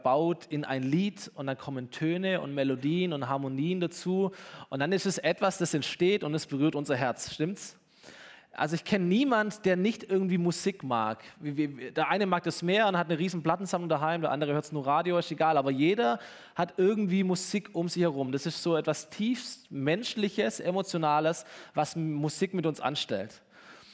verbaut in ein Lied und dann kommen Töne und Melodien und Harmonien dazu und dann ist es etwas, das entsteht und es berührt unser Herz, stimmt's? Also ich kenne niemand, der nicht irgendwie Musik mag. Der eine mag das mehr und hat eine riesen Plattensammlung daheim, der andere hört es nur Radio, ist egal. Aber jeder hat irgendwie Musik um sich herum. Das ist so etwas tiefst Menschliches, Emotionales, was Musik mit uns anstellt.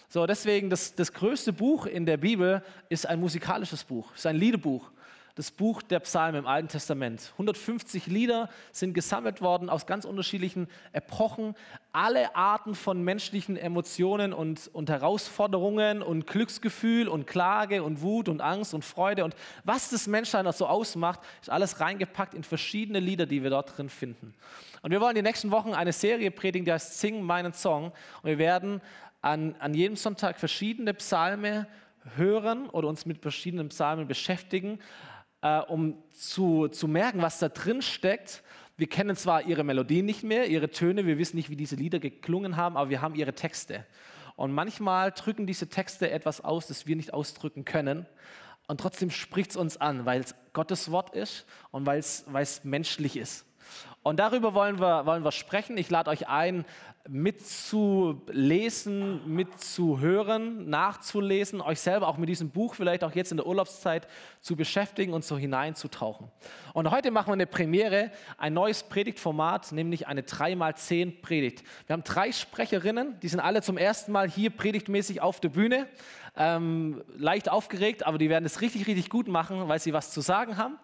So, deswegen, das, das größte Buch in der Bibel ist ein musikalisches Buch, ist ein Liederbuch das Buch der Psalmen im Alten Testament. 150 Lieder sind gesammelt worden aus ganz unterschiedlichen Epochen. Alle Arten von menschlichen Emotionen und, und Herausforderungen und Glücksgefühl und Klage und Wut und Angst und Freude und was das Menschsein so ausmacht, ist alles reingepackt in verschiedene Lieder, die wir dort drin finden. Und wir wollen die nächsten Wochen eine Serie predigen, die heißt Sing meinen Song. Und wir werden an, an jedem Sonntag verschiedene Psalme hören oder uns mit verschiedenen Psalmen beschäftigen äh, um zu, zu merken, was da drin steckt. Wir kennen zwar ihre Melodien nicht mehr, ihre Töne, wir wissen nicht, wie diese Lieder geklungen haben, aber wir haben ihre Texte. Und manchmal drücken diese Texte etwas aus, das wir nicht ausdrücken können. Und trotzdem spricht es uns an, weil es Gottes Wort ist und weil es menschlich ist. Und darüber wollen wir, wollen wir sprechen. Ich lade euch ein, mitzulesen, mitzuhören, nachzulesen, euch selber auch mit diesem Buch vielleicht auch jetzt in der Urlaubszeit zu beschäftigen und so hineinzutauchen. Und heute machen wir eine Premiere, ein neues Predigtformat, nämlich eine 3x10 Predigt. Wir haben drei Sprecherinnen, die sind alle zum ersten Mal hier predigtmäßig auf der Bühne. Ähm, leicht aufgeregt, aber die werden es richtig, richtig gut machen, weil sie was zu sagen haben.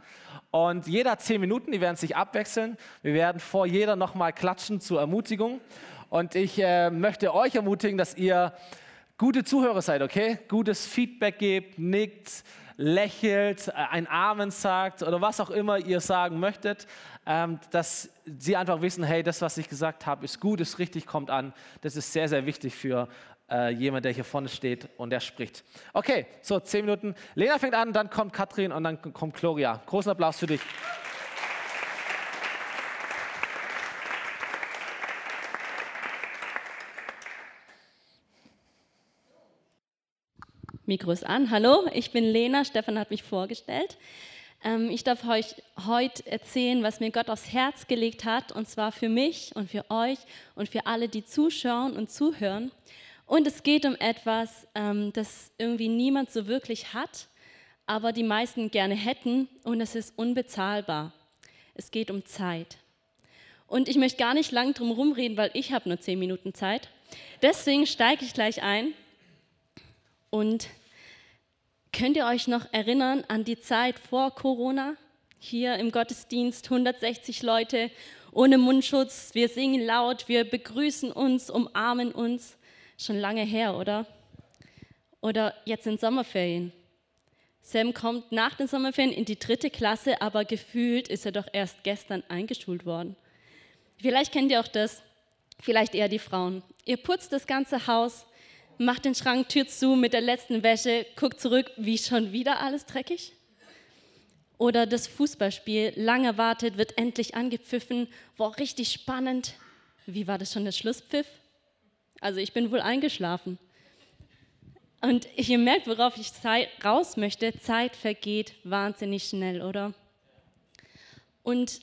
Und jeder hat zehn Minuten, die werden sich abwechseln. Wir werden vor jeder nochmal klatschen zur Ermutigung. Und ich äh, möchte euch ermutigen, dass ihr gute Zuhörer seid, okay? Gutes Feedback gebt, nickt, lächelt, äh, ein Amen sagt oder was auch immer ihr sagen möchtet, ähm, dass sie einfach wissen, hey, das, was ich gesagt habe, ist gut, ist richtig, kommt an. Das ist sehr, sehr wichtig für äh, jemand, der hier vorne steht und der spricht. Okay, so zehn Minuten. Lena fängt an, dann kommt Katrin und dann kommt Gloria. Großen Applaus für dich. Mikro ist an. Hallo, ich bin Lena. Stefan hat mich vorgestellt. Ähm, ich darf euch heute erzählen, was mir Gott aufs Herz gelegt hat, und zwar für mich und für euch und für alle, die zuschauen und zuhören. Und es geht um etwas, ähm, das irgendwie niemand so wirklich hat, aber die meisten gerne hätten, und es ist unbezahlbar. Es geht um Zeit. Und ich möchte gar nicht lang drum rumreden, weil ich habe nur zehn Minuten Zeit. Deswegen steige ich gleich ein und könnt ihr euch noch erinnern an die Zeit vor Corona? Hier im Gottesdienst 160 Leute ohne Mundschutz. Wir singen laut, wir begrüßen uns, umarmen uns. Schon lange her, oder? Oder jetzt in Sommerferien. Sam kommt nach den Sommerferien in die dritte Klasse, aber gefühlt ist er doch erst gestern eingeschult worden. Vielleicht kennt ihr auch das, vielleicht eher die Frauen. Ihr putzt das ganze Haus, macht den Schrank, Tür zu mit der letzten Wäsche, guckt zurück, wie schon wieder alles dreckig? Oder das Fußballspiel, lange wartet, wird endlich angepfiffen, war richtig spannend. Wie war das schon der Schlusspfiff? Also ich bin wohl eingeschlafen. Und ihr merkt, worauf ich raus möchte, Zeit vergeht wahnsinnig schnell, oder? Und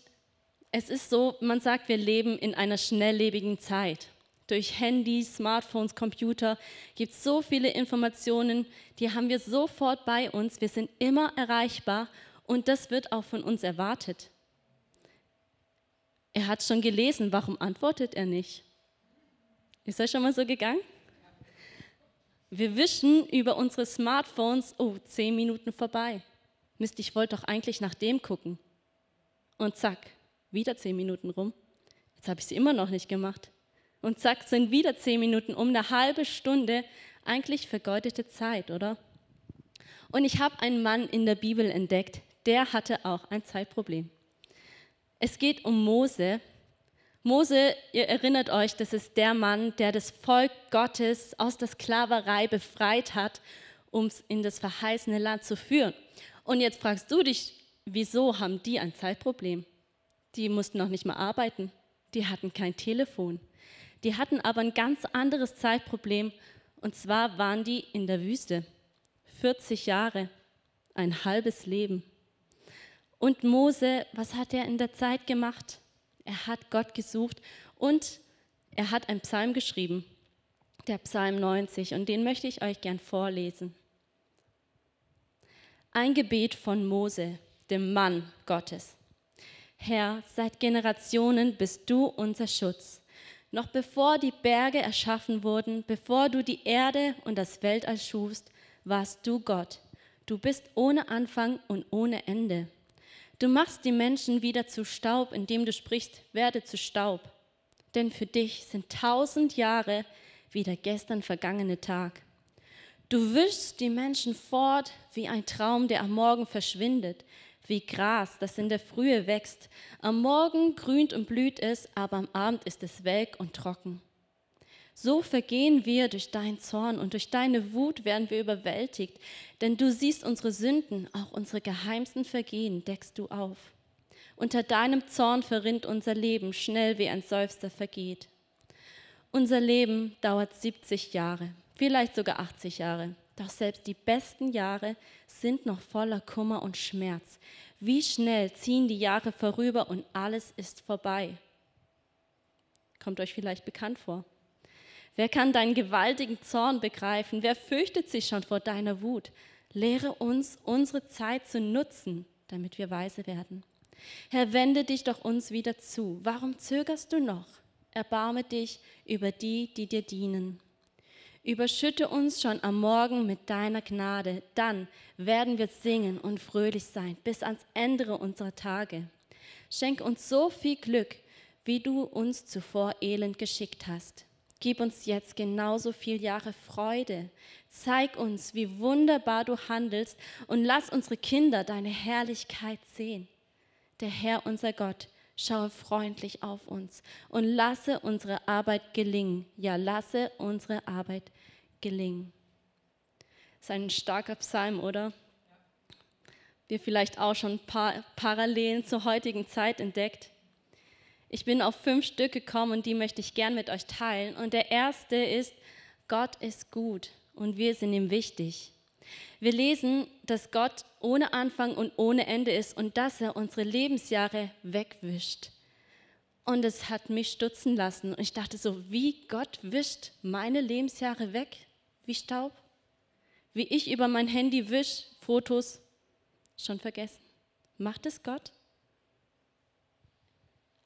es ist so, man sagt, wir leben in einer schnelllebigen Zeit durch Handys, Smartphones, Computer gibt es so viele Informationen, die haben wir sofort bei uns. Wir sind immer erreichbar und das wird auch von uns erwartet. Er hat schon gelesen, warum antwortet er nicht? Ist euch schon mal so gegangen? Wir wischen über unsere Smartphones, oh, zehn Minuten vorbei. Mist, ich wollte doch eigentlich nach dem gucken. Und zack, wieder zehn Minuten rum. Jetzt habe ich sie immer noch nicht gemacht. Und zack, sind wieder zehn Minuten um, eine halbe Stunde, eigentlich vergeudete Zeit, oder? Und ich habe einen Mann in der Bibel entdeckt, der hatte auch ein Zeitproblem. Es geht um Mose. Mose, ihr erinnert euch, das ist der Mann, der das Volk Gottes aus der Sklaverei befreit hat, um es in das verheißene Land zu führen. Und jetzt fragst du dich, wieso haben die ein Zeitproblem? Die mussten noch nicht mal arbeiten. Die hatten kein Telefon. Die hatten aber ein ganz anderes Zeitproblem und zwar waren die in der Wüste. 40 Jahre, ein halbes Leben. Und Mose, was hat er in der Zeit gemacht? Er hat Gott gesucht und er hat einen Psalm geschrieben, der Psalm 90, und den möchte ich euch gern vorlesen. Ein Gebet von Mose, dem Mann Gottes. Herr, seit Generationen bist du unser Schutz. Noch bevor die Berge erschaffen wurden, bevor du die Erde und das Weltall schufst, warst du Gott. Du bist ohne Anfang und ohne Ende. Du machst die Menschen wieder zu Staub, indem du sprichst, werde zu Staub. Denn für dich sind tausend Jahre wie der gestern vergangene Tag. Du wischst die Menschen fort wie ein Traum, der am Morgen verschwindet, wie Gras, das in der Frühe wächst. Am Morgen grünt und blüht es, aber am Abend ist es welk und trocken. So vergehen wir durch deinen Zorn und durch deine Wut werden wir überwältigt, denn du siehst unsere Sünden, auch unsere geheimsten Vergehen deckst du auf. Unter deinem Zorn verrinnt unser Leben, schnell wie ein Seufzer vergeht. Unser Leben dauert 70 Jahre, vielleicht sogar 80 Jahre. Doch selbst die besten Jahre sind noch voller Kummer und Schmerz. Wie schnell ziehen die Jahre vorüber und alles ist vorbei. Kommt euch vielleicht bekannt vor. Wer kann deinen gewaltigen Zorn begreifen? Wer fürchtet sich schon vor deiner Wut? Lehre uns, unsere Zeit zu nutzen, damit wir weise werden. Herr, wende dich doch uns wieder zu. Warum zögerst du noch? Erbarme dich über die, die dir dienen. Überschütte uns schon am Morgen mit deiner Gnade, dann werden wir singen und fröhlich sein bis ans Ende unserer Tage. Schenk uns so viel Glück, wie du uns zuvor elend geschickt hast. Gib uns jetzt genauso viel Jahre Freude. Zeig uns, wie wunderbar du handelst und lass unsere Kinder deine Herrlichkeit sehen. Der Herr, unser Gott, schaue freundlich auf uns und lasse unsere Arbeit gelingen. Ja, lasse unsere Arbeit gelingen. Das ist ein starker Psalm, oder? Wir vielleicht auch schon ein paar Parallelen zur heutigen Zeit entdeckt. Ich bin auf fünf Stück gekommen und die möchte ich gern mit euch teilen. Und der erste ist, Gott ist gut und wir sind ihm wichtig. Wir lesen, dass Gott ohne Anfang und ohne Ende ist und dass er unsere Lebensjahre wegwischt. Und es hat mich stutzen lassen. Und ich dachte so, wie Gott wischt meine Lebensjahre weg, wie Staub. Wie ich über mein Handy wisch, Fotos, schon vergessen. Macht es Gott?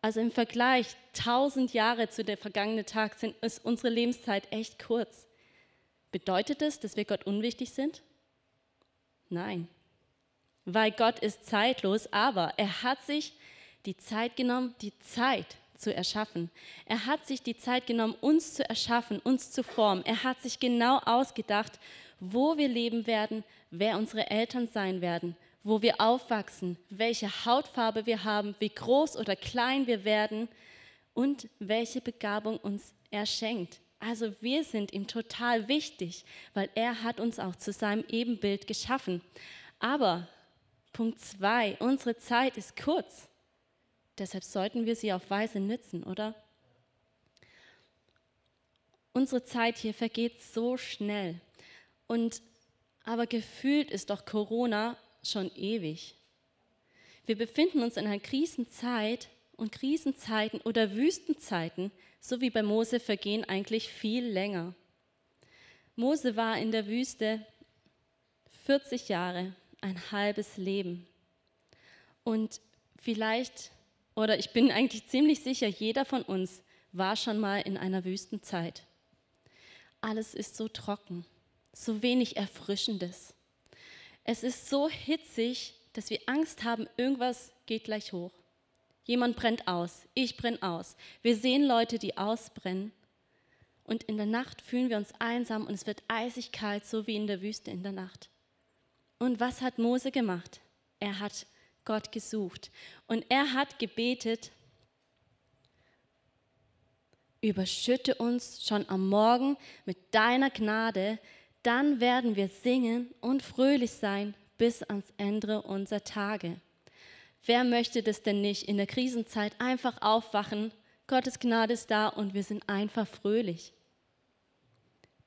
Also im Vergleich, tausend Jahre zu der vergangenen Tag sind, ist unsere Lebenszeit echt kurz. Bedeutet es, dass wir Gott unwichtig sind? Nein, weil Gott ist zeitlos, aber er hat sich die Zeit genommen, die Zeit zu erschaffen. Er hat sich die Zeit genommen, uns zu erschaffen, uns zu formen. Er hat sich genau ausgedacht, wo wir leben werden, wer unsere Eltern sein werden, wo wir aufwachsen, welche Hautfarbe wir haben, wie groß oder klein wir werden und welche Begabung uns er schenkt. Also wir sind ihm total wichtig, weil er hat uns auch zu seinem Ebenbild geschaffen. Aber Punkt zwei, unsere Zeit ist kurz. Deshalb sollten wir sie auf Weise nützen, oder? Unsere Zeit hier vergeht so schnell. Und aber gefühlt ist doch Corona schon ewig. Wir befinden uns in einer Krisenzeit und Krisenzeiten oder Wüstenzeiten so wie bei Mose vergehen eigentlich viel länger. Mose war in der Wüste 40 Jahre, ein halbes Leben. Und vielleicht, oder ich bin eigentlich ziemlich sicher, jeder von uns war schon mal in einer Wüstenzeit. Alles ist so trocken, so wenig Erfrischendes. Es ist so hitzig, dass wir Angst haben, irgendwas geht gleich hoch. Jemand brennt aus, ich brenne aus. Wir sehen Leute, die ausbrennen. Und in der Nacht fühlen wir uns einsam und es wird eisig kalt, so wie in der Wüste in der Nacht. Und was hat Mose gemacht? Er hat Gott gesucht und er hat gebetet, überschütte uns schon am Morgen mit deiner Gnade, dann werden wir singen und fröhlich sein bis ans Ende unserer Tage. Wer möchte das denn nicht in der Krisenzeit einfach aufwachen? Gottes Gnade ist da und wir sind einfach fröhlich.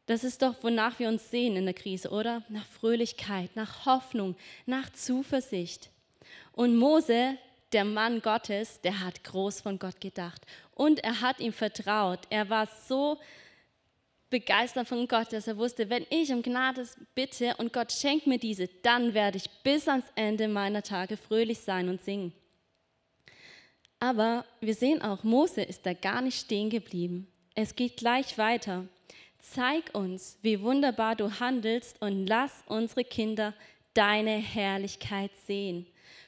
Das ist doch, wonach wir uns sehen in der Krise, oder? Nach Fröhlichkeit, nach Hoffnung, nach Zuversicht. Und Mose, der Mann Gottes, der hat groß von Gott gedacht und er hat ihm vertraut. Er war so begeistert von Gott, dass er wusste, wenn ich um Gnade bitte und Gott schenkt mir diese, dann werde ich bis ans Ende meiner Tage fröhlich sein und singen. Aber wir sehen auch, Mose ist da gar nicht stehen geblieben. Es geht gleich weiter. Zeig uns, wie wunderbar du handelst und lass unsere Kinder deine Herrlichkeit sehen.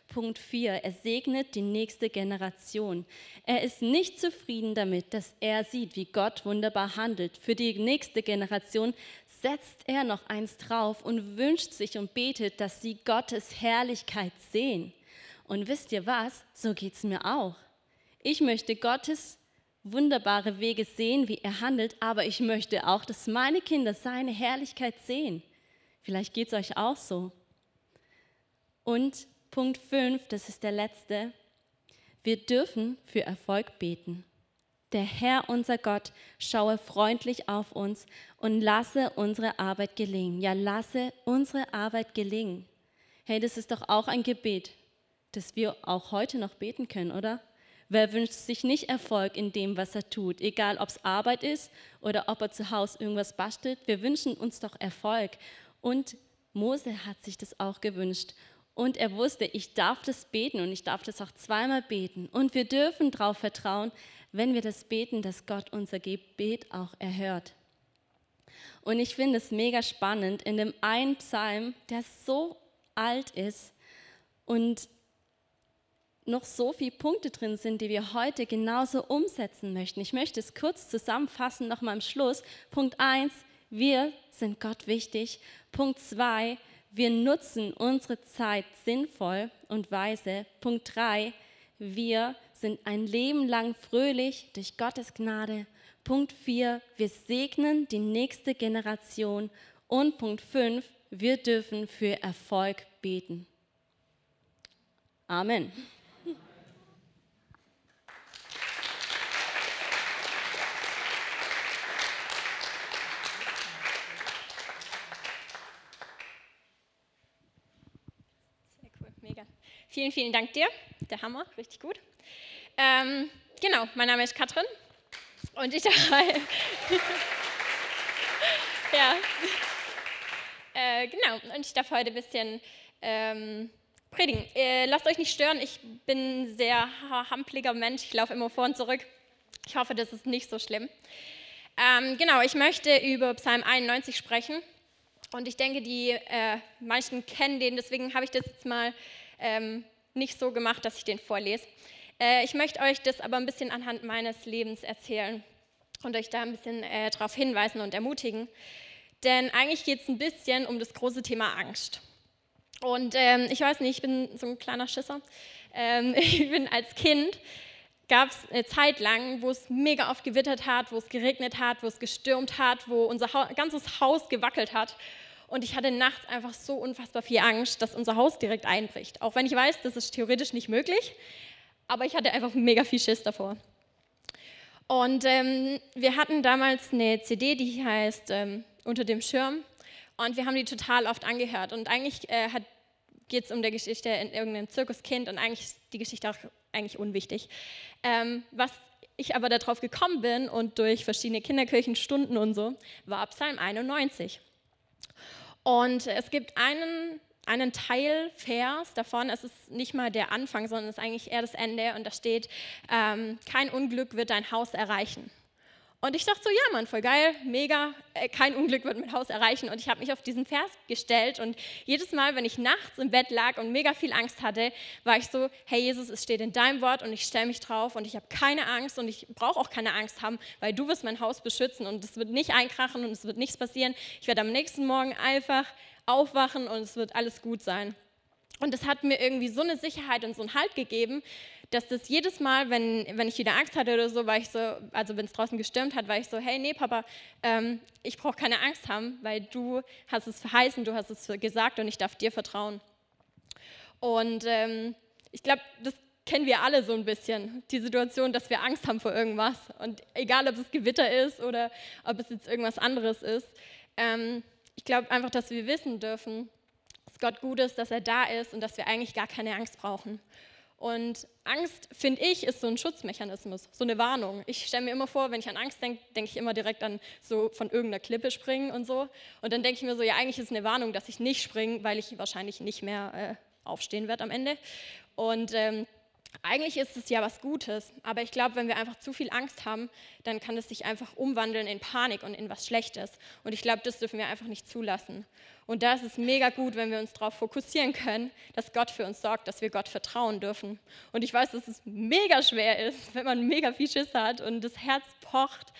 Punkt 4. Er segnet die nächste Generation. Er ist nicht zufrieden damit, dass er sieht, wie Gott wunderbar handelt. Für die nächste Generation setzt er noch eins drauf und wünscht sich und betet, dass sie Gottes Herrlichkeit sehen. Und wisst ihr was? So geht es mir auch. Ich möchte Gottes wunderbare Wege sehen, wie er handelt, aber ich möchte auch, dass meine Kinder seine Herrlichkeit sehen. Vielleicht geht es euch auch so. Und Punkt 5, das ist der letzte. Wir dürfen für Erfolg beten. Der Herr, unser Gott, schaue freundlich auf uns und lasse unsere Arbeit gelingen. Ja, lasse unsere Arbeit gelingen. Hey, das ist doch auch ein Gebet, das wir auch heute noch beten können, oder? Wer wünscht sich nicht Erfolg in dem, was er tut, egal ob es Arbeit ist oder ob er zu Hause irgendwas bastelt? Wir wünschen uns doch Erfolg. Und Mose hat sich das auch gewünscht. Und er wusste, ich darf das beten und ich darf das auch zweimal beten. Und wir dürfen darauf vertrauen, wenn wir das beten, dass Gott unser Gebet auch erhört. Und ich finde es mega spannend in dem einen Psalm, der so alt ist und noch so viele Punkte drin sind, die wir heute genauso umsetzen möchten. Ich möchte es kurz zusammenfassen, nochmal am Schluss. Punkt 1, wir sind Gott wichtig. Punkt 2, wir nutzen unsere Zeit sinnvoll und weise. Punkt 3, wir sind ein Leben lang fröhlich durch Gottes Gnade. Punkt 4, wir segnen die nächste Generation. Und Punkt 5, wir dürfen für Erfolg beten. Amen. Vielen, vielen Dank dir. Der Hammer, richtig gut. Ähm, genau, mein Name ist Katrin und ich darf. ja. Äh, genau, und ich darf heute ein bisschen ähm, predigen. Äh, lasst euch nicht stören, ich bin ein sehr hampliger Mensch, ich laufe immer vor und zurück. Ich hoffe, das ist nicht so schlimm. Ähm, genau, ich möchte über Psalm 91 sprechen. Und ich denke, die äh, meisten kennen den, deswegen habe ich das jetzt mal ähm, nicht so gemacht, dass ich den vorlese. Äh, ich möchte euch das aber ein bisschen anhand meines Lebens erzählen und euch da ein bisschen äh, darauf hinweisen und ermutigen. Denn eigentlich geht es ein bisschen um das große Thema Angst. Und ähm, ich weiß nicht, ich bin so ein kleiner Schisser. Ähm, ich bin als Kind, gab es eine Zeit lang, wo es mega oft gewittert hat, wo es geregnet hat, wo es gestürmt hat, wo unser ha ganzes Haus gewackelt hat. Und ich hatte nachts einfach so unfassbar viel Angst, dass unser Haus direkt einbricht. Auch wenn ich weiß, das ist theoretisch nicht möglich, aber ich hatte einfach mega viel Schiss davor. Und ähm, wir hatten damals eine CD, die heißt ähm, Unter dem Schirm. Und wir haben die total oft angehört. Und eigentlich äh, geht es um die Geschichte in irgendeinem Zirkuskind und eigentlich ist die Geschichte auch eigentlich unwichtig. Ähm, was ich aber darauf gekommen bin und durch verschiedene Kinderkirchenstunden und so, war Psalm 91. Und es gibt einen, einen Teilvers davon, es ist nicht mal der Anfang, sondern es ist eigentlich eher das Ende und da steht, ähm, kein Unglück wird dein Haus erreichen. Und ich dachte so, ja Mann, voll geil, mega, äh, kein Unglück wird mein Haus erreichen. Und ich habe mich auf diesen Vers gestellt und jedes Mal, wenn ich nachts im Bett lag und mega viel Angst hatte, war ich so, hey Jesus, es steht in deinem Wort und ich stelle mich drauf und ich habe keine Angst und ich brauche auch keine Angst haben, weil du wirst mein Haus beschützen und es wird nicht einkrachen und es wird nichts passieren. Ich werde am nächsten Morgen einfach aufwachen und es wird alles gut sein. Und das hat mir irgendwie so eine Sicherheit und so einen Halt gegeben, dass das jedes Mal, wenn, wenn ich wieder Angst hatte oder so, war ich so, also wenn es draußen gestürmt hat, war ich so, hey, nee, Papa, ähm, ich brauche keine Angst haben, weil du hast es verheißen, du hast es gesagt und ich darf dir vertrauen. Und ähm, ich glaube, das kennen wir alle so ein bisschen, die Situation, dass wir Angst haben vor irgendwas. Und egal, ob es Gewitter ist oder ob es jetzt irgendwas anderes ist, ähm, ich glaube einfach, dass wir wissen dürfen, dass Gott gut ist, dass er da ist und dass wir eigentlich gar keine Angst brauchen. Und Angst, finde ich, ist so ein Schutzmechanismus, so eine Warnung. Ich stelle mir immer vor, wenn ich an Angst denke, denke ich immer direkt an so von irgendeiner Klippe springen und so. Und dann denke ich mir so, ja, eigentlich ist es eine Warnung, dass ich nicht springe, weil ich wahrscheinlich nicht mehr äh, aufstehen werde am Ende. Und ähm, eigentlich ist es ja was Gutes, aber ich glaube, wenn wir einfach zu viel Angst haben, dann kann es sich einfach umwandeln in Panik und in was Schlechtes. Und ich glaube, das dürfen wir einfach nicht zulassen. Und da ist es mega gut, wenn wir uns darauf fokussieren können, dass Gott für uns sorgt, dass wir Gott vertrauen dürfen. Und ich weiß, dass es mega schwer ist, wenn man mega viel Schiss hat und das Herz pocht.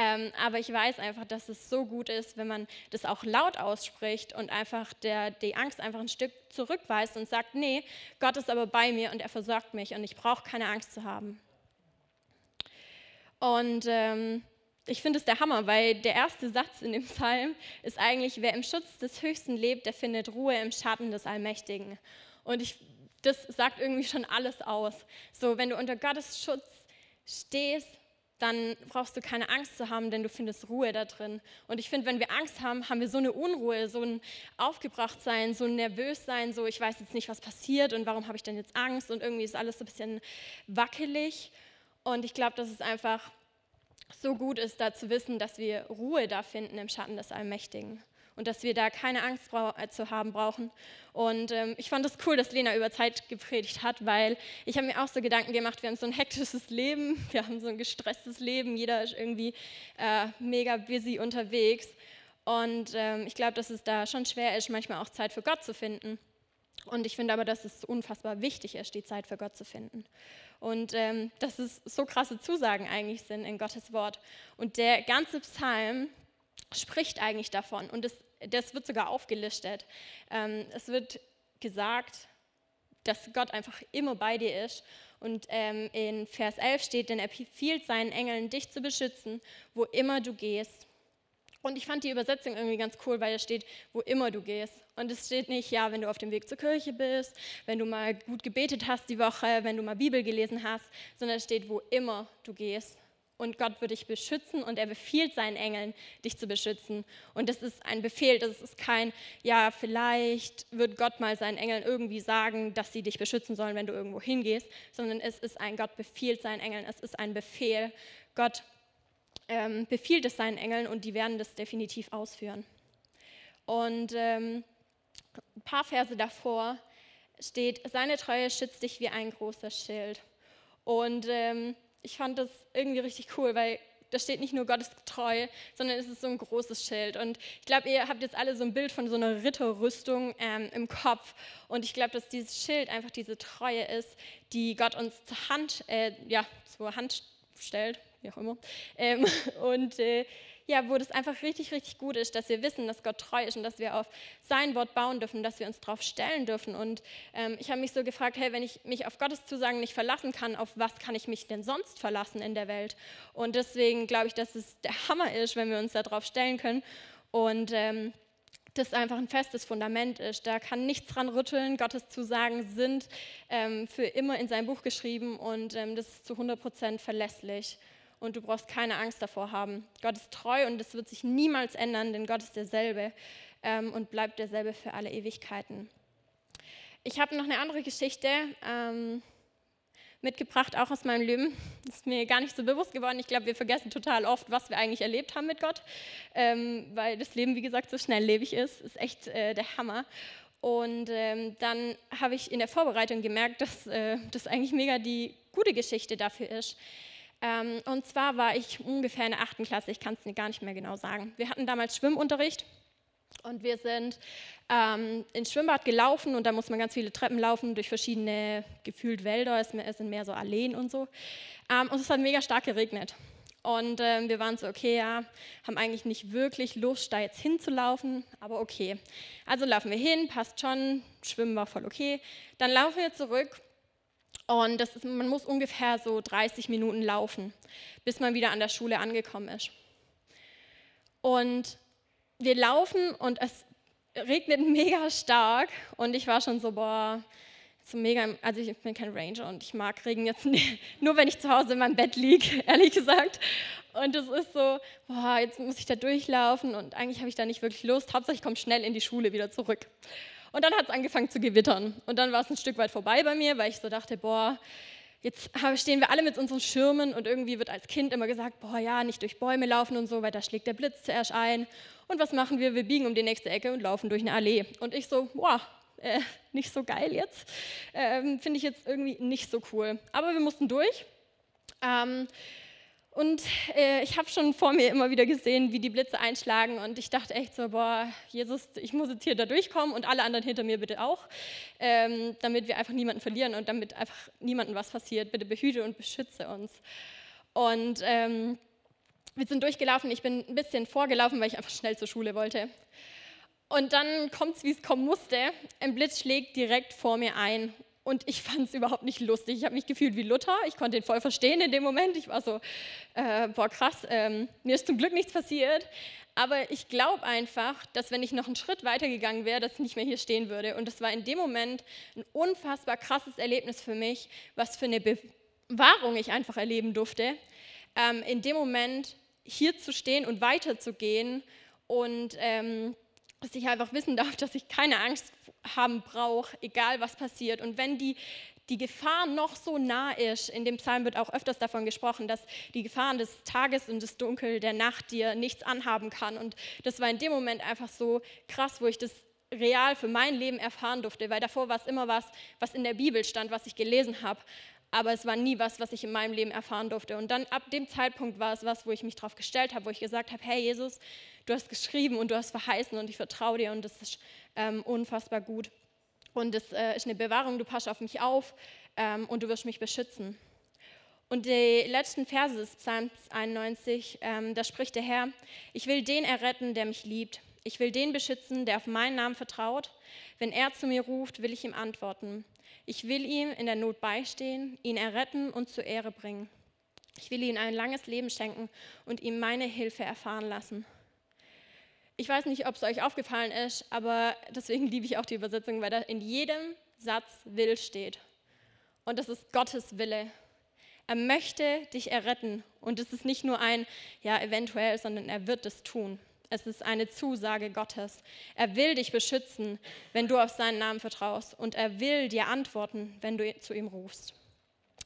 Ähm, aber ich weiß einfach, dass es so gut ist, wenn man das auch laut ausspricht und einfach der, die Angst einfach ein Stück zurückweist und sagt, nee, Gott ist aber bei mir und er versorgt mich und ich brauche keine Angst zu haben. Und ähm, ich finde es der Hammer, weil der erste Satz in dem Psalm ist eigentlich, wer im Schutz des Höchsten lebt, der findet Ruhe im Schatten des Allmächtigen. Und ich, das sagt irgendwie schon alles aus. So, wenn du unter Gottes Schutz stehst, dann brauchst du keine Angst zu haben, denn du findest Ruhe da drin. Und ich finde, wenn wir Angst haben, haben wir so eine Unruhe, so ein Aufgebrachtsein, so ein Nervössein, so ich weiß jetzt nicht, was passiert und warum habe ich denn jetzt Angst und irgendwie ist alles so ein bisschen wackelig. Und ich glaube, dass es einfach so gut ist, da zu wissen, dass wir Ruhe da finden im Schatten des Allmächtigen und dass wir da keine Angst äh, zu haben brauchen. Und ähm, ich fand es das cool, dass Lena über Zeit gepredigt hat, weil ich habe mir auch so Gedanken gemacht, wir haben so ein hektisches Leben, wir haben so ein gestresstes Leben, jeder ist irgendwie äh, mega busy unterwegs. Und ähm, ich glaube, dass es da schon schwer ist, manchmal auch Zeit für Gott zu finden. Und ich finde aber, dass es unfassbar wichtig ist, die Zeit für Gott zu finden. Und ähm, dass es so krasse Zusagen eigentlich sind in Gottes Wort. Und der ganze Psalm spricht eigentlich davon. Und es das wird sogar aufgelistet. Ähm, es wird gesagt, dass Gott einfach immer bei dir ist. Und ähm, in Vers 11 steht, denn er befiehlt seinen Engeln, dich zu beschützen, wo immer du gehst. Und ich fand die Übersetzung irgendwie ganz cool, weil da steht, wo immer du gehst. Und es steht nicht, ja, wenn du auf dem Weg zur Kirche bist, wenn du mal gut gebetet hast die Woche, wenn du mal Bibel gelesen hast, sondern es steht, wo immer du gehst und Gott wird dich beschützen und er befiehlt seinen Engeln, dich zu beschützen. Und das ist ein Befehl, das ist kein, ja, vielleicht wird Gott mal seinen Engeln irgendwie sagen, dass sie dich beschützen sollen, wenn du irgendwo hingehst, sondern es ist ein Gott befiehlt seinen Engeln, es ist ein Befehl. Gott ähm, befiehlt es seinen Engeln und die werden das definitiv ausführen. Und ähm, ein paar Verse davor steht, seine Treue schützt dich wie ein großer Schild. Und ähm, ich fand das irgendwie richtig cool, weil da steht nicht nur Gott ist treu, sondern es ist so ein großes Schild. Und ich glaube, ihr habt jetzt alle so ein Bild von so einer Ritterrüstung ähm, im Kopf. Und ich glaube, dass dieses Schild einfach diese Treue ist, die Gott uns zur Hand, äh, ja, zur Hand stellt, wie auch immer. Ähm, und äh, ja, wo das einfach richtig, richtig gut ist, dass wir wissen, dass Gott treu ist und dass wir auf sein Wort bauen dürfen, dass wir uns darauf stellen dürfen. Und ähm, ich habe mich so gefragt, hey, wenn ich mich auf Gottes Zusagen nicht verlassen kann, auf was kann ich mich denn sonst verlassen in der Welt? Und deswegen glaube ich, dass es der Hammer ist, wenn wir uns darauf stellen können. Und ähm, das einfach ein festes Fundament ist. Da kann nichts dran rütteln. Gottes Zusagen sind ähm, für immer in sein Buch geschrieben und ähm, das ist zu 100 Prozent verlässlich und du brauchst keine Angst davor haben. Gott ist treu und es wird sich niemals ändern, denn Gott ist derselbe ähm, und bleibt derselbe für alle Ewigkeiten. Ich habe noch eine andere Geschichte ähm, mitgebracht, auch aus meinem Leben. Das ist mir gar nicht so bewusst geworden. Ich glaube, wir vergessen total oft, was wir eigentlich erlebt haben mit Gott, ähm, weil das Leben, wie gesagt, so schnelllebig ist. Ist echt äh, der Hammer. Und ähm, dann habe ich in der Vorbereitung gemerkt, dass äh, das eigentlich mega die gute Geschichte dafür ist. Ähm, und zwar war ich ungefähr in der achten Klasse, ich kann es gar nicht mehr genau sagen. Wir hatten damals Schwimmunterricht und wir sind ähm, ins Schwimmbad gelaufen und da muss man ganz viele Treppen laufen durch verschiedene gefühlt Wälder, es, sind mehr so Alleen und so. Ähm, und es hat mega stark geregnet. Und ähm, wir waren so, okay, ja, haben eigentlich nicht wirklich Lust, da jetzt hinzulaufen, aber okay. Also laufen wir hin, passt schon, Schwimmen war voll okay. Dann laufen wir zurück und ist, man muss ungefähr so 30 Minuten laufen, bis man wieder an der Schule angekommen ist. Und wir laufen und es regnet mega stark und ich war schon so, boah, so mega, also ich bin kein Ranger und ich mag Regen jetzt nur wenn ich zu Hause in meinem Bett liege, ehrlich gesagt. Und es ist so, boah, jetzt muss ich da durchlaufen und eigentlich habe ich da nicht wirklich Lust. Hauptsache ich komme schnell in die Schule wieder zurück. Und dann hat es angefangen zu gewittern. Und dann war es ein Stück weit vorbei bei mir, weil ich so dachte, boah, jetzt stehen wir alle mit unseren Schirmen und irgendwie wird als Kind immer gesagt, boah ja, nicht durch Bäume laufen und so, weil da schlägt der Blitz zuerst ein. Und was machen wir? Wir biegen um die nächste Ecke und laufen durch eine Allee. Und ich so, boah, äh, nicht so geil jetzt. Ähm, Finde ich jetzt irgendwie nicht so cool. Aber wir mussten durch. Ähm, und äh, ich habe schon vor mir immer wieder gesehen, wie die Blitze einschlagen. Und ich dachte echt so, boah, Jesus, ich muss jetzt hier da durchkommen und alle anderen hinter mir bitte auch, ähm, damit wir einfach niemanden verlieren und damit einfach niemandem was passiert. Bitte behüte und beschütze uns. Und ähm, wir sind durchgelaufen. Ich bin ein bisschen vorgelaufen, weil ich einfach schnell zur Schule wollte. Und dann kommt es, wie es kommen musste. Ein Blitz schlägt direkt vor mir ein und ich fand es überhaupt nicht lustig. Ich habe mich gefühlt wie Luther. Ich konnte ihn voll verstehen in dem Moment. Ich war so, äh, boah, krass, ähm, mir ist zum Glück nichts passiert. Aber ich glaube einfach, dass wenn ich noch einen Schritt weiter gegangen wäre, dass ich nicht mehr hier stehen würde. Und das war in dem Moment ein unfassbar krasses Erlebnis für mich, was für eine Bewahrung ich einfach erleben durfte. Ähm, in dem Moment hier zu stehen und weiterzugehen und ähm, dass ich einfach wissen darf, dass ich keine Angst haben brauche, egal was passiert. Und wenn die, die Gefahr noch so nah ist, in dem Psalm wird auch öfters davon gesprochen, dass die Gefahren des Tages und des Dunkel der Nacht dir nichts anhaben kann. Und das war in dem Moment einfach so krass, wo ich das real für mein Leben erfahren durfte, weil davor war es immer was, was in der Bibel stand, was ich gelesen habe aber es war nie was, was ich in meinem Leben erfahren durfte. Und dann ab dem Zeitpunkt war es was, wo ich mich darauf gestellt habe, wo ich gesagt habe, hey Jesus, du hast geschrieben und du hast verheißen und ich vertraue dir und das ist ähm, unfassbar gut. Und das äh, ist eine Bewahrung, du passt auf mich auf ähm, und du wirst mich beschützen. Und die letzten Verse des Psalms 91, ähm, da spricht der Herr, ich will den erretten, der mich liebt. Ich will den beschützen, der auf meinen Namen vertraut. Wenn er zu mir ruft, will ich ihm antworten. Ich will ihm in der Not beistehen, ihn erretten und zur Ehre bringen. Ich will ihm ein langes Leben schenken und ihm meine Hilfe erfahren lassen. Ich weiß nicht, ob es euch aufgefallen ist, aber deswegen liebe ich auch die Übersetzung, weil da in jedem Satz will steht. Und das ist Gottes Wille. Er möchte dich erretten. Und es ist nicht nur ein, ja, eventuell, sondern er wird es tun. Es ist eine Zusage Gottes. Er will dich beschützen, wenn du auf seinen Namen vertraust. Und er will dir antworten, wenn du zu ihm rufst.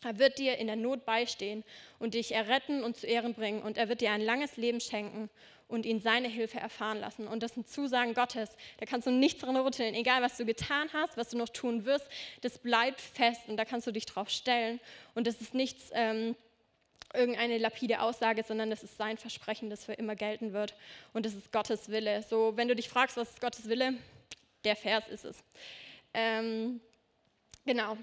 Er wird dir in der Not beistehen und dich erretten und zu Ehren bringen. Und er wird dir ein langes Leben schenken und ihn seine Hilfe erfahren lassen. Und das sind Zusagen Gottes. Da kannst du nichts dran rütteln. Egal, was du getan hast, was du noch tun wirst, das bleibt fest und da kannst du dich drauf stellen. Und das ist nichts. Ähm, irgendeine lapide Aussage, sondern das ist sein Versprechen, das für immer gelten wird. Und das ist Gottes Wille. So, wenn du dich fragst, was ist Gottes Wille, der Vers ist es. Ähm, genau.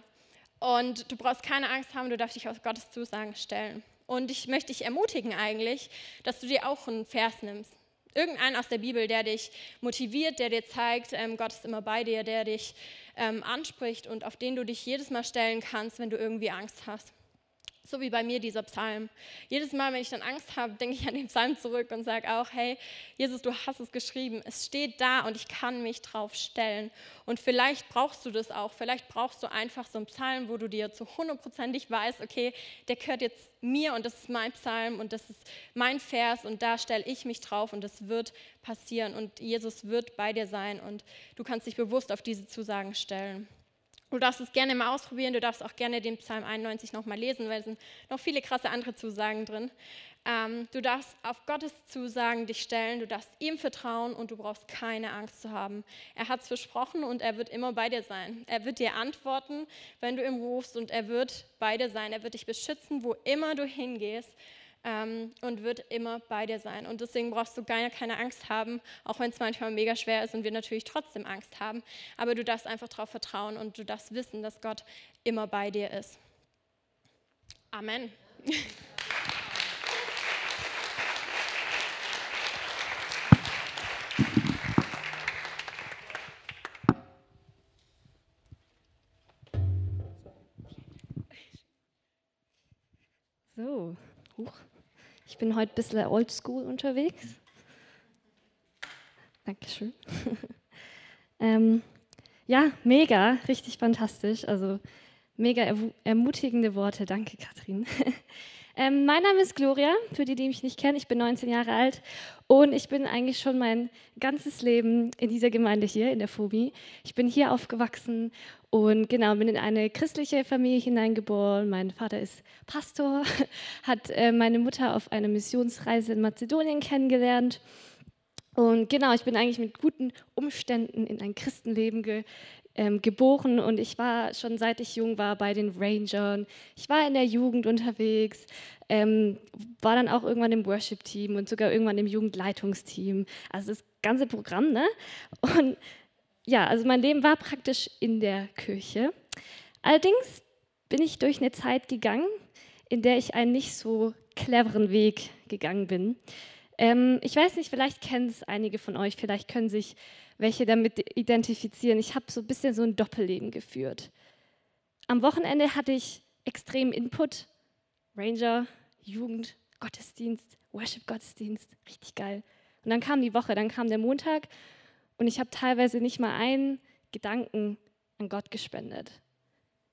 Und du brauchst keine Angst haben, du darfst dich auf Gottes Zusagen stellen. Und ich möchte dich ermutigen eigentlich, dass du dir auch einen Vers nimmst. Irgendeinen aus der Bibel, der dich motiviert, der dir zeigt, ähm, Gott ist immer bei dir, der dich ähm, anspricht und auf den du dich jedes Mal stellen kannst, wenn du irgendwie Angst hast. So wie bei mir dieser Psalm. Jedes Mal, wenn ich dann Angst habe, denke ich an den Psalm zurück und sage auch, hey, Jesus, du hast es geschrieben. Es steht da und ich kann mich drauf stellen. Und vielleicht brauchst du das auch. Vielleicht brauchst du einfach so einen Psalm, wo du dir zu hundertprozentig weißt, okay, der gehört jetzt mir und das ist mein Psalm und das ist mein Vers und da stelle ich mich drauf und das wird passieren und Jesus wird bei dir sein und du kannst dich bewusst auf diese Zusagen stellen. Du darfst es gerne mal ausprobieren, du darfst auch gerne den Psalm 91 nochmal lesen, weil es sind noch viele krasse andere Zusagen drin. Ähm, du darfst auf Gottes Zusagen dich stellen, du darfst ihm vertrauen und du brauchst keine Angst zu haben. Er hat es versprochen und er wird immer bei dir sein. Er wird dir antworten, wenn du ihm rufst und er wird bei dir sein. Er wird dich beschützen, wo immer du hingehst ähm, und wird immer bei dir sein. Und deswegen brauchst du gar keine Angst haben, auch wenn es manchmal mega schwer ist und wir natürlich trotzdem Angst haben. Aber du darfst einfach darauf vertrauen und du darfst wissen, dass Gott immer bei dir ist. Amen. bin heute ein bisschen oldschool unterwegs. Dankeschön. ähm, ja, mega, richtig fantastisch. Also mega ermutigende Worte. Danke, Katrin. Ähm, mein Name ist Gloria, für die, die mich nicht kennen. Ich bin 19 Jahre alt und ich bin eigentlich schon mein ganzes Leben in dieser Gemeinde hier, in der Phobie. Ich bin hier aufgewachsen und genau, bin in eine christliche Familie hineingeboren. Mein Vater ist Pastor, hat äh, meine Mutter auf einer Missionsreise in Mazedonien kennengelernt. Und genau, ich bin eigentlich mit guten Umständen in ein Christenleben ge ähm, geboren und ich war schon seit ich jung war bei den Rangern. Ich war in der Jugend unterwegs, ähm, war dann auch irgendwann im Worship-Team und sogar irgendwann im Jugendleitungsteam. Also das ganze Programm, ne? Und ja, also mein Leben war praktisch in der Kirche. Allerdings bin ich durch eine Zeit gegangen, in der ich einen nicht so cleveren Weg gegangen bin. Ähm, ich weiß nicht, vielleicht kennen es einige von euch, vielleicht können sich welche damit identifizieren. Ich habe so ein bisschen so ein Doppelleben geführt. Am Wochenende hatte ich extrem Input. Ranger, Jugend, Gottesdienst, Worship-Gottesdienst, richtig geil. Und dann kam die Woche, dann kam der Montag und ich habe teilweise nicht mal einen Gedanken an Gott gespendet.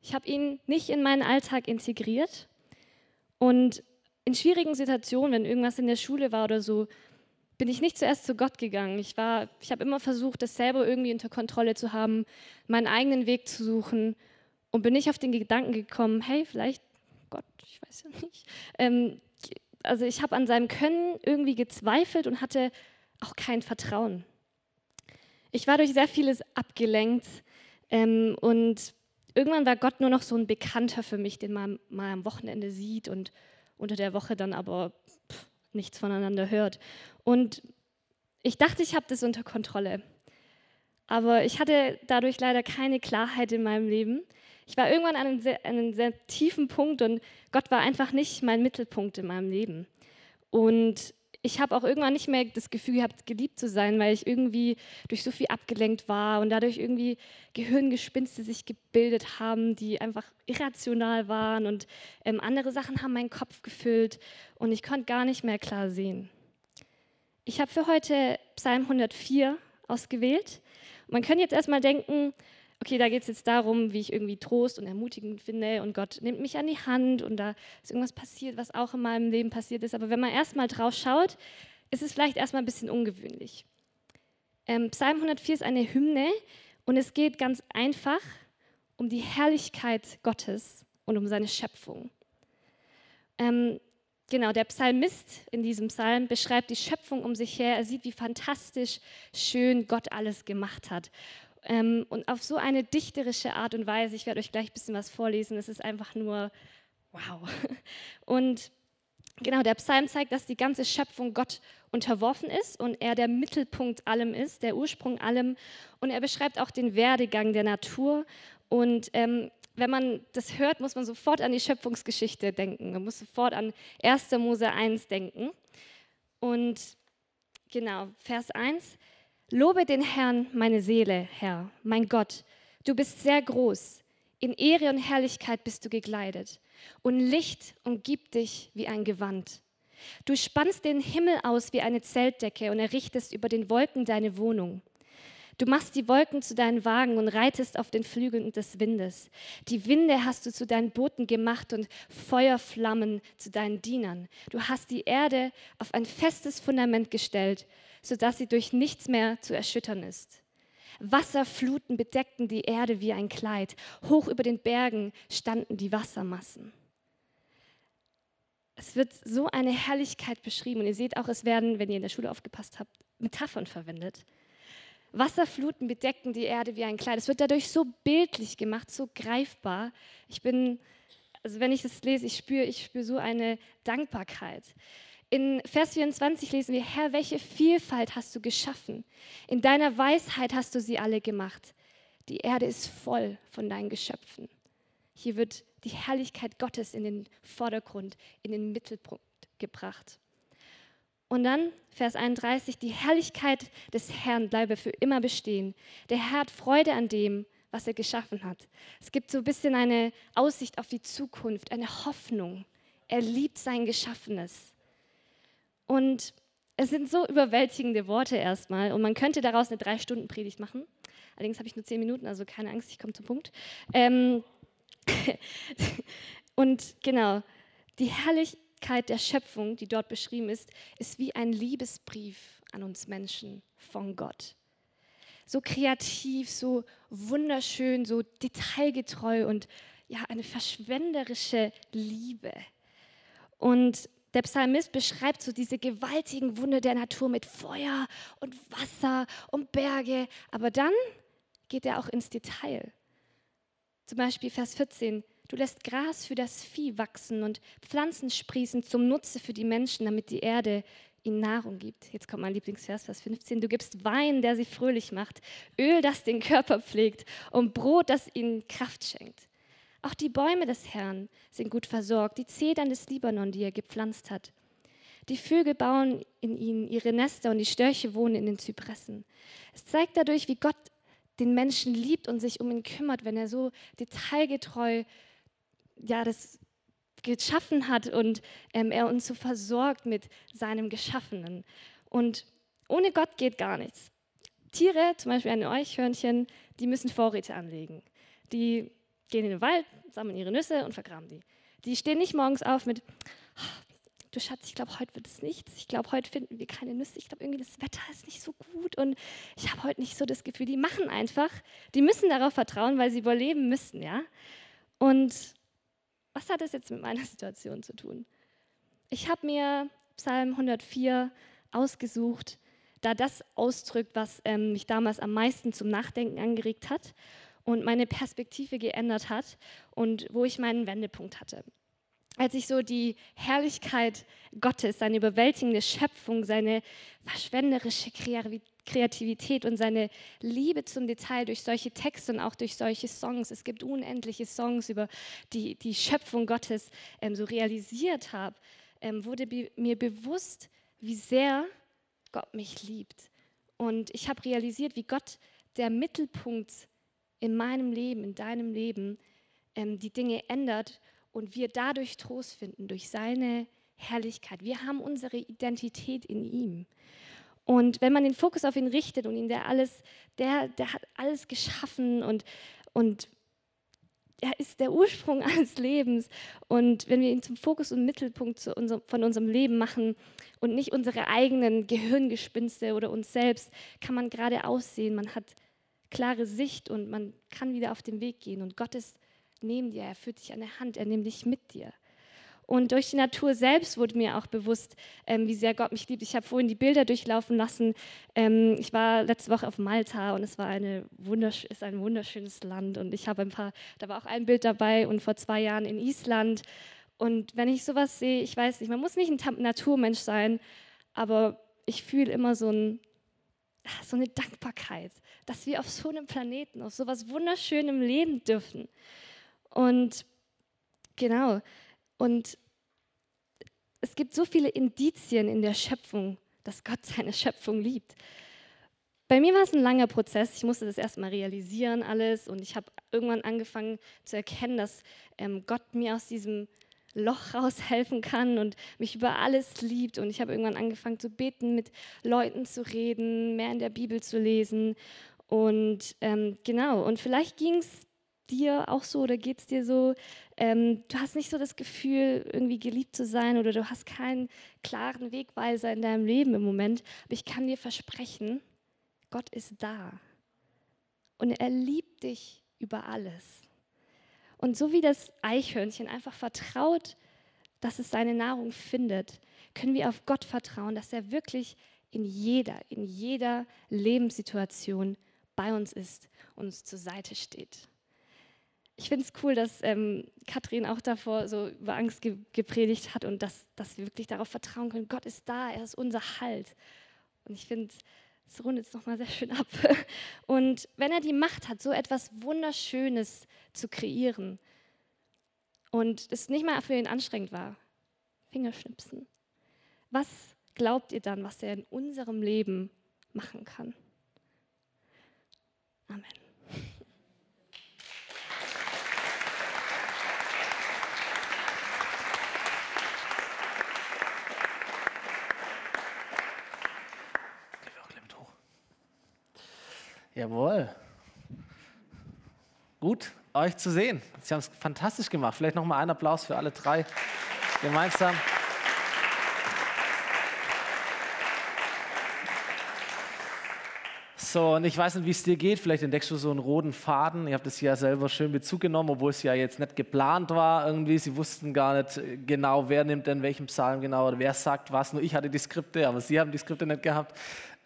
Ich habe ihn nicht in meinen Alltag integriert und in schwierigen Situationen, wenn irgendwas in der Schule war oder so, bin ich nicht zuerst zu Gott gegangen. Ich, ich habe immer versucht, das selber irgendwie unter Kontrolle zu haben, meinen eigenen Weg zu suchen und bin nicht auf den Gedanken gekommen, hey, vielleicht Gott, ich weiß ja nicht. Ähm, also ich habe an seinem Können irgendwie gezweifelt und hatte auch kein Vertrauen. Ich war durch sehr vieles abgelenkt ähm, und irgendwann war Gott nur noch so ein Bekannter für mich, den man mal am Wochenende sieht und unter der Woche dann aber pff, nichts voneinander hört. Und ich dachte, ich habe das unter Kontrolle. Aber ich hatte dadurch leider keine Klarheit in meinem Leben. Ich war irgendwann an einem sehr, einem sehr tiefen Punkt und Gott war einfach nicht mein Mittelpunkt in meinem Leben. Und ich habe auch irgendwann nicht mehr das Gefühl gehabt, geliebt zu sein, weil ich irgendwie durch so viel abgelenkt war und dadurch irgendwie Gehirngespinste sich gebildet haben, die einfach irrational waren und ähm, andere Sachen haben meinen Kopf gefüllt und ich konnte gar nicht mehr klar sehen. Ich habe für heute Psalm 104 ausgewählt. Man könnte jetzt erstmal denken, okay, da geht es jetzt darum, wie ich irgendwie Trost und ermutigend finde und Gott nimmt mich an die Hand und da ist irgendwas passiert, was auch in meinem Leben passiert ist. Aber wenn man erstmal drauf schaut, ist es vielleicht erstmal ein bisschen ungewöhnlich. Ähm, Psalm 104 ist eine Hymne und es geht ganz einfach um die Herrlichkeit Gottes und um seine Schöpfung. Ähm, genau, der Psalmist in diesem Psalm beschreibt die Schöpfung um sich her. Er sieht, wie fantastisch schön Gott alles gemacht hat. Ähm, und auf so eine dichterische Art und Weise, ich werde euch gleich ein bisschen was vorlesen, es ist einfach nur wow. Und genau, der Psalm zeigt, dass die ganze Schöpfung Gott unterworfen ist und er der Mittelpunkt allem ist, der Ursprung allem. Und er beschreibt auch den Werdegang der Natur. Und ähm, wenn man das hört, muss man sofort an die Schöpfungsgeschichte denken. Man muss sofort an 1. Mose 1 denken. Und genau, Vers 1. Lobe den Herrn, meine Seele, Herr, mein Gott. Du bist sehr groß. In Ehre und Herrlichkeit bist du gekleidet. Und Licht umgibt dich wie ein Gewand. Du spannst den Himmel aus wie eine Zeltdecke und errichtest über den Wolken deine Wohnung. Du machst die Wolken zu deinen Wagen und reitest auf den Flügeln des Windes. Die Winde hast du zu deinen Booten gemacht und Feuerflammen zu deinen Dienern. Du hast die Erde auf ein festes Fundament gestellt sodass sie durch nichts mehr zu erschüttern ist. Wasserfluten bedeckten die Erde wie ein Kleid. Hoch über den Bergen standen die Wassermassen. Es wird so eine Herrlichkeit beschrieben und ihr seht auch, es werden, wenn ihr in der Schule aufgepasst habt, Metaphern verwendet. Wasserfluten bedeckten die Erde wie ein Kleid. Es wird dadurch so bildlich gemacht, so greifbar. Ich bin, also wenn ich das lese, ich spüre, ich spüre so eine Dankbarkeit. In Vers 24 lesen wir, Herr, welche Vielfalt hast du geschaffen? In deiner Weisheit hast du sie alle gemacht. Die Erde ist voll von deinen Geschöpfen. Hier wird die Herrlichkeit Gottes in den Vordergrund, in den Mittelpunkt gebracht. Und dann Vers 31, die Herrlichkeit des Herrn bleibe für immer bestehen. Der Herr hat Freude an dem, was er geschaffen hat. Es gibt so ein bisschen eine Aussicht auf die Zukunft, eine Hoffnung. Er liebt sein Geschaffenes. Und es sind so überwältigende Worte erstmal und man könnte daraus eine Drei-Stunden-Predigt machen. Allerdings habe ich nur zehn Minuten, also keine Angst, ich komme zum Punkt. Ähm und genau, die Herrlich Herrlichkeit der Schöpfung, die dort beschrieben ist, ist wie ein Liebesbrief an uns Menschen von Gott. So kreativ, so wunderschön, so detailgetreu und ja, eine verschwenderische Liebe. Und der Psalmist beschreibt so diese gewaltigen Wunder der Natur mit Feuer und Wasser und Berge. Aber dann geht er auch ins Detail. Zum Beispiel Vers 14. Du lässt Gras für das Vieh wachsen und Pflanzen sprießen zum Nutze für die Menschen, damit die Erde ihnen Nahrung gibt. Jetzt kommt mein Lieblingsvers, Vers 15. Du gibst Wein, der sie fröhlich macht, Öl, das den Körper pflegt und Brot, das ihnen Kraft schenkt. Auch die Bäume des Herrn sind gut versorgt, die Zedern des Libanon, die er gepflanzt hat. Die Vögel bauen in ihnen ihre Nester und die Störche wohnen in den Zypressen. Es zeigt dadurch, wie Gott den Menschen liebt und sich um ihn kümmert, wenn er so detailgetreu ja, das geschaffen hat und ähm, er uns so versorgt mit seinem Geschaffenen. Und ohne Gott geht gar nichts. Tiere, zum Beispiel ein Eichhörnchen, die müssen Vorräte anlegen. Die gehen in den Wald, sammeln ihre Nüsse und vergraben die. Die stehen nicht morgens auf mit, du Schatz, ich glaube, heute wird es nichts. Ich glaube, heute finden wir keine Nüsse. Ich glaube, irgendwie das Wetter ist nicht so gut und ich habe heute nicht so das Gefühl. Die machen einfach, die müssen darauf vertrauen, weil sie überleben müssen, ja. Und was hat das jetzt mit meiner Situation zu tun? Ich habe mir Psalm 104 ausgesucht, da das ausdrückt, was ähm, mich damals am meisten zum Nachdenken angeregt hat und meine Perspektive geändert hat und wo ich meinen Wendepunkt hatte. Als ich so die Herrlichkeit Gottes, seine überwältigende Schöpfung, seine verschwenderische Kreativität und seine Liebe zum Detail durch solche Texte und auch durch solche Songs, es gibt unendliche Songs über die, die Schöpfung Gottes, ähm, so realisiert habe, ähm, wurde be mir bewusst, wie sehr Gott mich liebt. Und ich habe realisiert, wie Gott der Mittelpunkt in meinem Leben, in deinem Leben, ähm, die Dinge ändert und wir dadurch Trost finden, durch seine Herrlichkeit. Wir haben unsere Identität in ihm. Und wenn man den Fokus auf ihn richtet und ihn, der alles, der, der hat alles geschaffen und, und er ist der Ursprung alles Lebens. Und wenn wir ihn zum Fokus und Mittelpunkt unserem, von unserem Leben machen und nicht unsere eigenen Gehirngespinste oder uns selbst, kann man gerade aussehen. Man hat klare Sicht und man kann wieder auf den Weg gehen. Und Gott ist neben dir, er führt dich an der Hand, er nimmt dich mit dir. Und durch die Natur selbst wurde mir auch bewusst, ähm, wie sehr Gott mich liebt. Ich habe vorhin die Bilder durchlaufen lassen. Ähm, ich war letzte Woche auf Malta und es war eine wundersch ist ein wunderschönes Land. Und ich habe ein paar, da war auch ein Bild dabei und vor zwei Jahren in Island. Und wenn ich sowas sehe, ich weiß nicht, man muss nicht ein Naturmensch sein, aber ich fühle immer so, ein, so eine Dankbarkeit, dass wir auf so einem Planeten, auf so was Wunderschönem leben dürfen. Und genau, und es gibt so viele Indizien in der Schöpfung, dass Gott seine Schöpfung liebt. Bei mir war es ein langer Prozess. Ich musste das erstmal realisieren, alles. Und ich habe irgendwann angefangen zu erkennen, dass ähm, Gott mir aus diesem Loch raushelfen kann und mich über alles liebt. Und ich habe irgendwann angefangen zu beten, mit Leuten zu reden, mehr in der Bibel zu lesen. Und ähm, genau, und vielleicht ging es dir auch so oder geht es dir so, ähm, du hast nicht so das Gefühl, irgendwie geliebt zu sein oder du hast keinen klaren Wegweiser in deinem Leben im Moment. Aber ich kann dir versprechen, Gott ist da. Und er liebt dich über alles. Und so wie das Eichhörnchen einfach vertraut, dass es seine Nahrung findet, können wir auf Gott vertrauen, dass er wirklich in jeder, in jeder Lebenssituation bei uns ist und uns zur Seite steht ich finde es cool, dass ähm, Katrin auch davor so über Angst ge gepredigt hat und dass, dass wir wirklich darauf vertrauen können, Gott ist da, er ist unser Halt. Und ich finde, es rundet es nochmal sehr schön ab. Und wenn er die Macht hat, so etwas Wunderschönes zu kreieren und es nicht mal für ihn anstrengend war, Fingerschnipsen, was glaubt ihr dann, was er in unserem Leben machen kann? Amen. Jawohl. Gut, euch zu sehen. Sie haben es fantastisch gemacht. Vielleicht nochmal einen Applaus für alle drei gemeinsam. So, und ich weiß nicht, wie es dir geht. Vielleicht entdeckst du so einen roten Faden. Ihr habt es ja selber schön Bezug genommen, obwohl es ja jetzt nicht geplant war irgendwie. Sie wussten gar nicht genau, wer nimmt denn welchen Psalm genau oder wer sagt was. Nur ich hatte die Skripte, aber sie haben die Skripte nicht gehabt.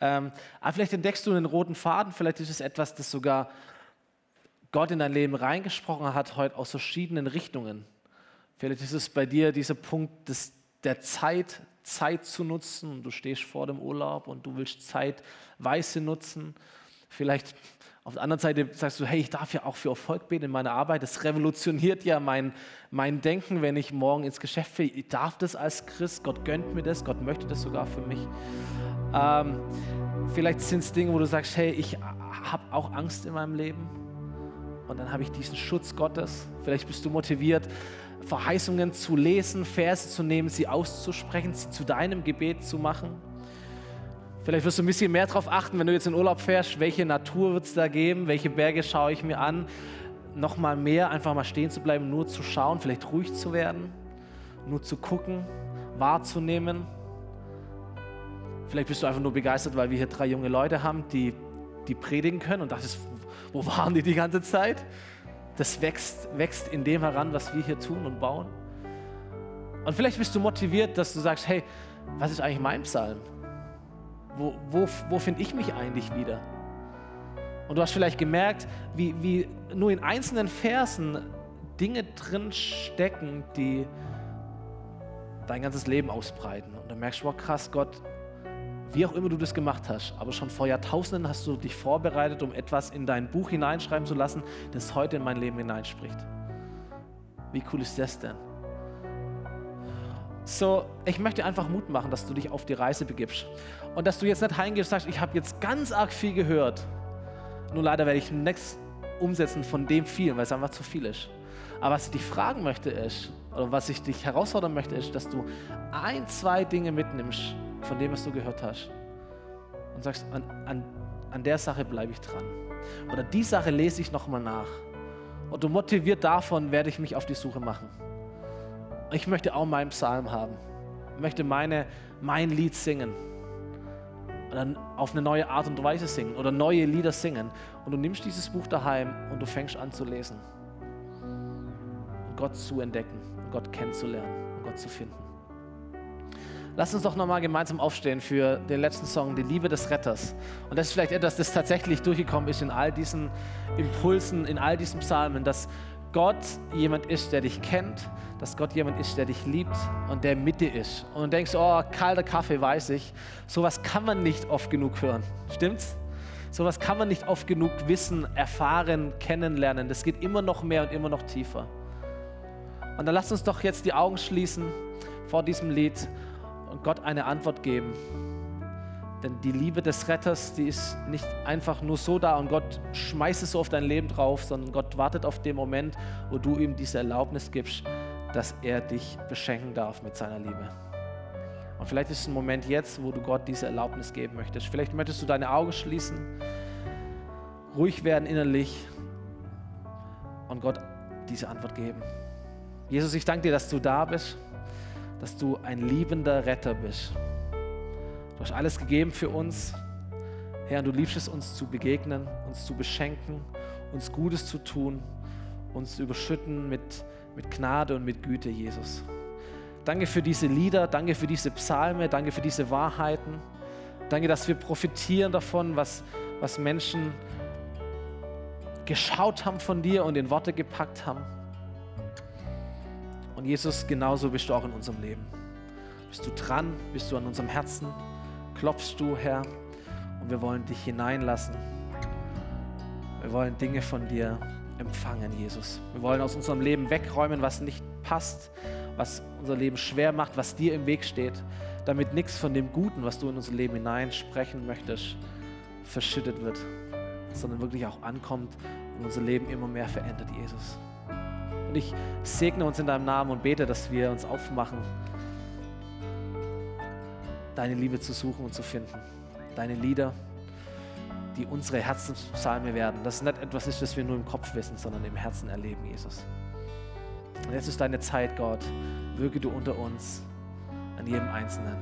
Ähm, aber vielleicht entdeckst du einen roten Faden. Vielleicht ist es etwas, das sogar Gott in dein Leben reingesprochen hat, heute aus verschiedenen Richtungen. Vielleicht ist es bei dir dieser Punkt des, der Zeit, Zeit zu nutzen. Du stehst vor dem Urlaub und du willst Zeit weise nutzen. Vielleicht auf der anderen Seite sagst du, hey, ich darf ja auch für Erfolg beten in meiner Arbeit. Das revolutioniert ja mein, mein Denken, wenn ich morgen ins Geschäft will. Ich darf das als Christ. Gott gönnt mir das. Gott möchte das sogar für mich. Ähm, vielleicht sind es Dinge, wo du sagst, hey, ich habe auch Angst in meinem Leben. Und dann habe ich diesen Schutz Gottes. Vielleicht bist du motiviert, Verheißungen zu lesen, Verse zu nehmen, sie auszusprechen, sie zu deinem Gebet zu machen. Vielleicht wirst du ein bisschen mehr darauf achten, wenn du jetzt in Urlaub fährst, welche Natur wird es da geben, welche Berge schaue ich mir an. Nochmal mehr, einfach mal stehen zu bleiben, nur zu schauen, vielleicht ruhig zu werden, nur zu gucken, wahrzunehmen. Vielleicht bist du einfach nur begeistert, weil wir hier drei junge Leute haben, die, die predigen können und dachtest, wo waren die die ganze Zeit? Das wächst, wächst in dem heran, was wir hier tun und bauen. Und vielleicht bist du motiviert, dass du sagst, hey, was ist eigentlich mein Psalm? Wo, wo, wo finde ich mich eigentlich wieder? Und du hast vielleicht gemerkt, wie, wie nur in einzelnen Versen Dinge drin stecken, die dein ganzes Leben ausbreiten. Und dann merkst du, wow, krass, Gott, wie auch immer du das gemacht hast, aber schon vor Jahrtausenden hast du dich vorbereitet, um etwas in dein Buch hineinschreiben zu lassen, das heute in mein Leben hineinspricht. Wie cool ist das denn? So, ich möchte einfach Mut machen, dass du dich auf die Reise begibst und dass du jetzt nicht heimgehst und sagst, ich habe jetzt ganz arg viel gehört. Nur leider werde ich nichts umsetzen von dem vielen, weil es einfach zu viel ist. Aber was ich dich fragen möchte ist, oder was ich dich herausfordern möchte, ist, dass du ein, zwei Dinge mitnimmst von dem, was du gehört hast. Und sagst, an, an, an der Sache bleibe ich dran. Oder die Sache lese ich nochmal nach. Und du motiviert davon werde ich mich auf die Suche machen. Ich möchte auch meinen Psalm haben. Ich möchte meine, mein Lied singen. Dann auf eine neue Art und Weise singen oder neue Lieder singen. Und du nimmst dieses Buch daheim und du fängst an zu lesen. Und Gott zu entdecken, und Gott kennenzulernen und Gott zu finden. Lass uns doch nochmal gemeinsam aufstehen für den letzten Song, die Liebe des Retters. Und das ist vielleicht etwas, das tatsächlich durchgekommen ist in all diesen Impulsen, in all diesen Psalmen, dass Gott jemand ist, der dich kennt, dass Gott jemand ist, der dich liebt und der mit dir ist. Und du denkst, oh, kalter Kaffee, weiß ich. Sowas kann man nicht oft genug hören. Stimmt's? Sowas kann man nicht oft genug wissen, erfahren, kennenlernen. Das geht immer noch mehr und immer noch tiefer. Und dann lass uns doch jetzt die Augen schließen vor diesem Lied und Gott eine Antwort geben. Denn die Liebe des Retters, die ist nicht einfach nur so da und Gott schmeißt es so auf dein Leben drauf, sondern Gott wartet auf den Moment, wo du ihm diese Erlaubnis gibst, dass er dich beschenken darf mit seiner Liebe. Und vielleicht ist es ein Moment jetzt, wo du Gott diese Erlaubnis geben möchtest. Vielleicht möchtest du deine Augen schließen, ruhig werden innerlich und Gott diese Antwort geben. Jesus, ich danke dir, dass du da bist dass du ein liebender Retter bist. Du hast alles gegeben für uns. Herr, du liebst es, uns zu begegnen, uns zu beschenken, uns Gutes zu tun, uns zu überschütten mit, mit Gnade und mit Güte, Jesus. Danke für diese Lieder, danke für diese Psalme, danke für diese Wahrheiten. Danke, dass wir profitieren davon, was, was Menschen geschaut haben von dir und in Worte gepackt haben. Und Jesus, genauso bist du auch in unserem Leben. Bist du dran? Bist du an unserem Herzen? Klopfst du, Herr? Und wir wollen dich hineinlassen. Wir wollen Dinge von dir empfangen, Jesus. Wir wollen aus unserem Leben wegräumen, was nicht passt, was unser Leben schwer macht, was dir im Weg steht, damit nichts von dem Guten, was du in unser Leben hineinsprechen möchtest, verschüttet wird, sondern wirklich auch ankommt und unser Leben immer mehr verändert, Jesus. Und ich segne uns in deinem Namen und bete, dass wir uns aufmachen, deine Liebe zu suchen und zu finden. Deine Lieder, die unsere Herzenspsalme werden. Das ist nicht etwas ist, das wir nur im Kopf wissen, sondern im Herzen erleben, Jesus. Und jetzt ist deine Zeit, Gott. Wirke du unter uns, an jedem Einzelnen.